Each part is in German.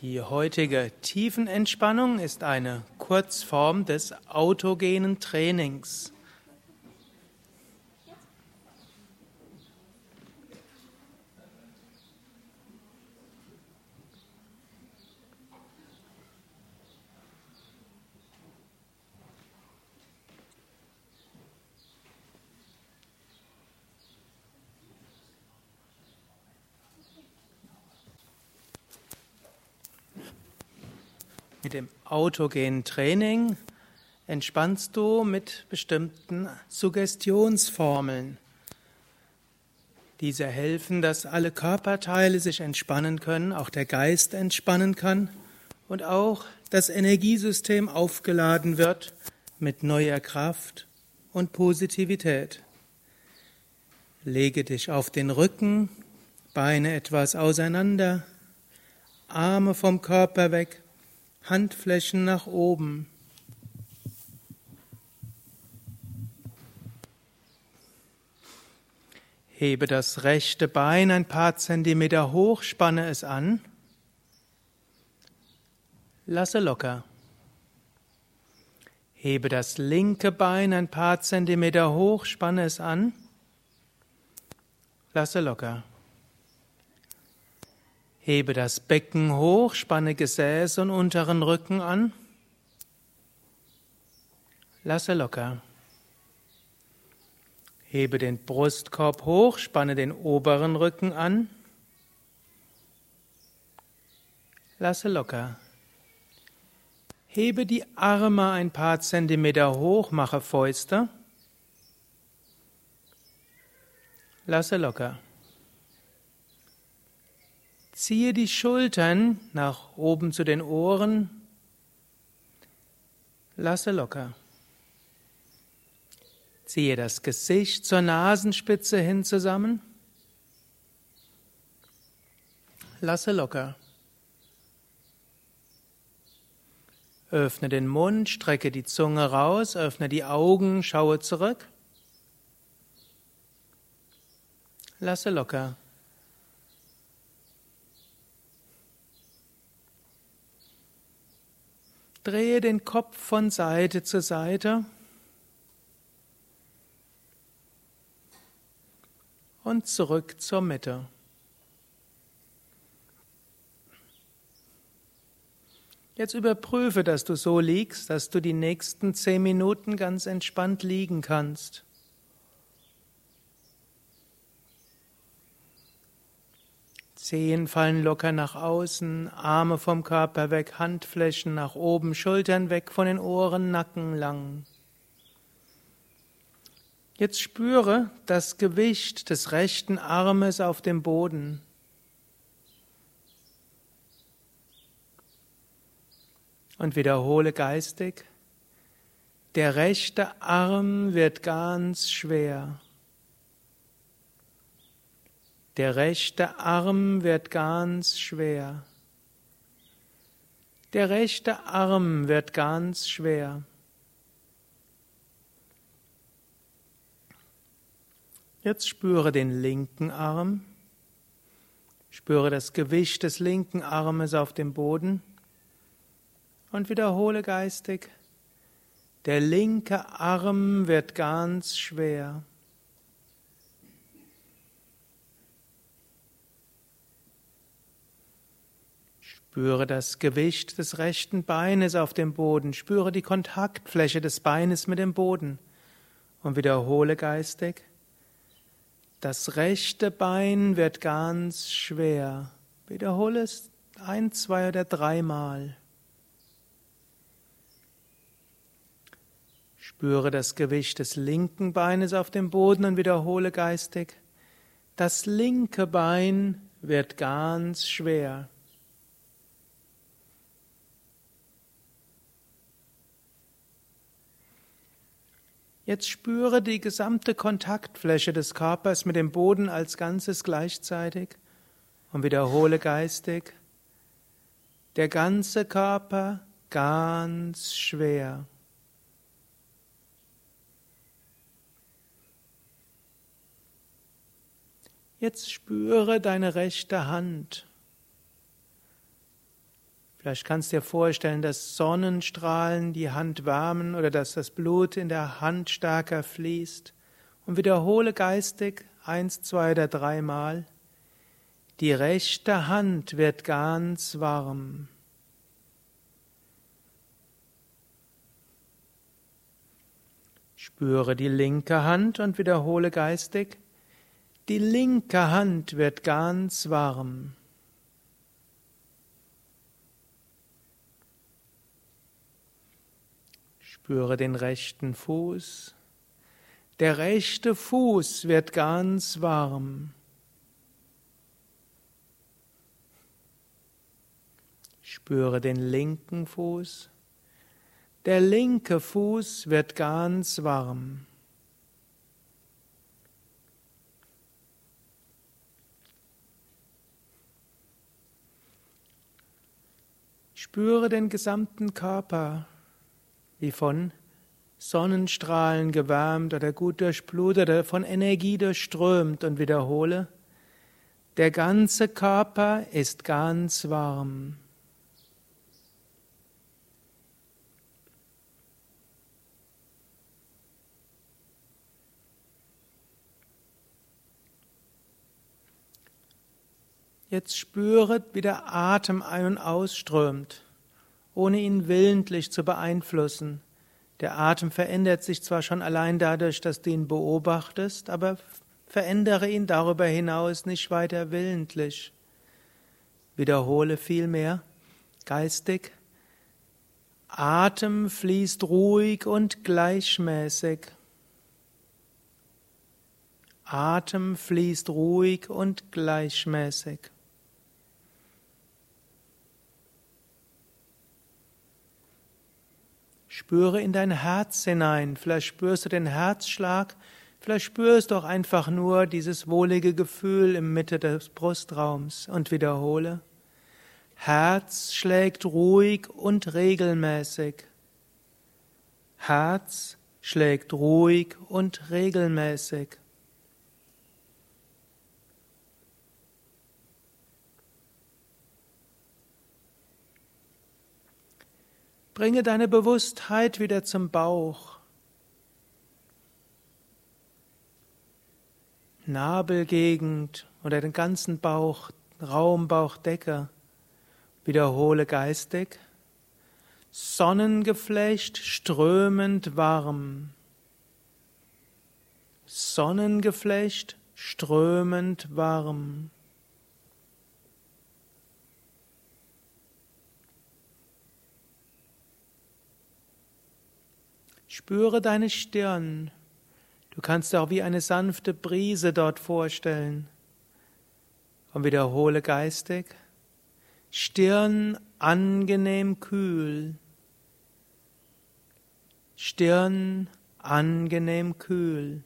Die heutige Tiefenentspannung ist eine Kurzform des autogenen Trainings. Mit dem autogenen Training entspannst du mit bestimmten Suggestionsformeln. Diese helfen, dass alle Körperteile sich entspannen können, auch der Geist entspannen kann und auch das Energiesystem aufgeladen wird mit neuer Kraft und Positivität. Lege dich auf den Rücken, Beine etwas auseinander, Arme vom Körper weg Handflächen nach oben. Hebe das rechte Bein ein paar Zentimeter hoch, spanne es an. Lasse locker. Hebe das linke Bein ein paar Zentimeter hoch, spanne es an. Lasse locker. Hebe das Becken hoch, spanne Gesäß und unteren Rücken an. Lasse locker. Hebe den Brustkorb hoch, spanne den oberen Rücken an. Lasse locker. Hebe die Arme ein paar Zentimeter hoch, mache Fäuste. Lasse locker. Ziehe die Schultern nach oben zu den Ohren. Lasse locker. Ziehe das Gesicht zur Nasenspitze hin zusammen. Lasse locker. Öffne den Mund, strecke die Zunge raus, öffne die Augen, schaue zurück. Lasse locker. Drehe den Kopf von Seite zu Seite und zurück zur Mitte. Jetzt überprüfe, dass du so liegst, dass du die nächsten zehn Minuten ganz entspannt liegen kannst. Zehen fallen locker nach außen, Arme vom Körper weg, Handflächen nach oben, Schultern weg von den Ohren, Nacken lang. Jetzt spüre das Gewicht des rechten Armes auf dem Boden. Und wiederhole geistig, der rechte Arm wird ganz schwer. Der rechte Arm wird ganz schwer. Der rechte Arm wird ganz schwer. Jetzt spüre den linken Arm. Spüre das Gewicht des linken Armes auf dem Boden und wiederhole geistig. Der linke Arm wird ganz schwer. Spüre das Gewicht des rechten Beines auf dem Boden, spüre die Kontaktfläche des Beines mit dem Boden und wiederhole geistig. Das rechte Bein wird ganz schwer. Wiederhole es ein, zwei oder dreimal. Spüre das Gewicht des linken Beines auf dem Boden und wiederhole geistig. Das linke Bein wird ganz schwer. Jetzt spüre die gesamte Kontaktfläche des Körpers mit dem Boden als Ganzes gleichzeitig und wiederhole geistig, der ganze Körper ganz schwer. Jetzt spüre deine rechte Hand. Vielleicht kannst du dir vorstellen, dass Sonnenstrahlen die Hand wärmen oder dass das Blut in der Hand stärker fließt. Und wiederhole geistig eins, zwei oder dreimal. Die rechte Hand wird ganz warm. Spüre die linke Hand und wiederhole geistig. Die linke Hand wird ganz warm. Spüre den rechten Fuß. Der rechte Fuß wird ganz warm. Spüre den linken Fuß. Der linke Fuß wird ganz warm. Spüre den gesamten Körper wie von Sonnenstrahlen gewärmt oder gut durchblutet oder von Energie durchströmt und wiederhole, der ganze Körper ist ganz warm. Jetzt spüret, wie der Atem ein- und ausströmt ohne ihn willentlich zu beeinflussen. Der Atem verändert sich zwar schon allein dadurch, dass du ihn beobachtest, aber verändere ihn darüber hinaus nicht weiter willentlich. Wiederhole vielmehr geistig. Atem fließt ruhig und gleichmäßig. Atem fließt ruhig und gleichmäßig. Spüre in dein Herz hinein. Vielleicht spürst du den Herzschlag. Vielleicht spürst du auch einfach nur dieses wohlige Gefühl im Mitte des Brustraums und wiederhole. Herz schlägt ruhig und regelmäßig. Herz schlägt ruhig und regelmäßig. Bringe deine Bewusstheit wieder zum Bauch. Nabelgegend oder den ganzen Bauch, Raum, Bauchdecke. Wiederhole geistig. Sonnengeflecht, strömend warm. Sonnengeflecht, strömend warm. Spüre deine Stirn. Du kannst dir auch wie eine sanfte Brise dort vorstellen. Und wiederhole geistig. Stirn angenehm kühl. Stirn angenehm kühl.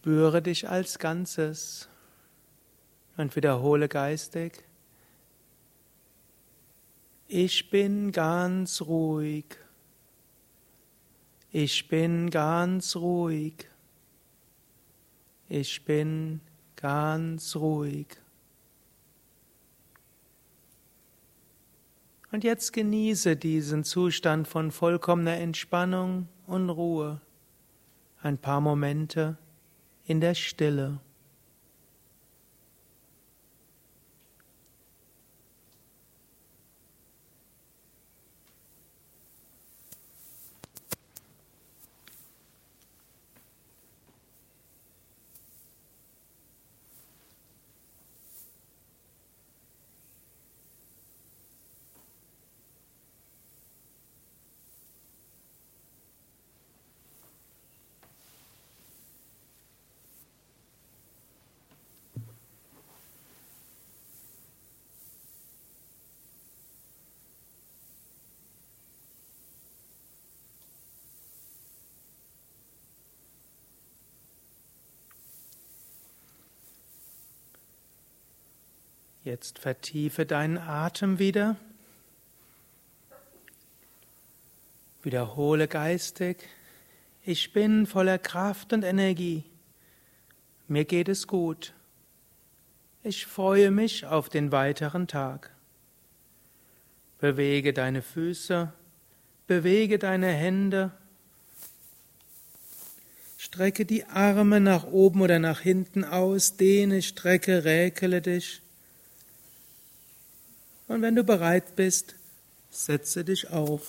Spüre dich als Ganzes und wiederhole geistig. Ich bin ganz ruhig. Ich bin ganz ruhig. Ich bin ganz ruhig. Und jetzt genieße diesen Zustand von vollkommener Entspannung und Ruhe. Ein paar Momente in der Stille. Jetzt vertiefe deinen Atem wieder. Wiederhole geistig Ich bin voller Kraft und Energie. Mir geht es gut. Ich freue mich auf den weiteren Tag. Bewege deine Füße, bewege deine Hände, strecke die Arme nach oben oder nach hinten aus, dehne, strecke, räkele dich. Und wenn du bereit bist, setze dich auf.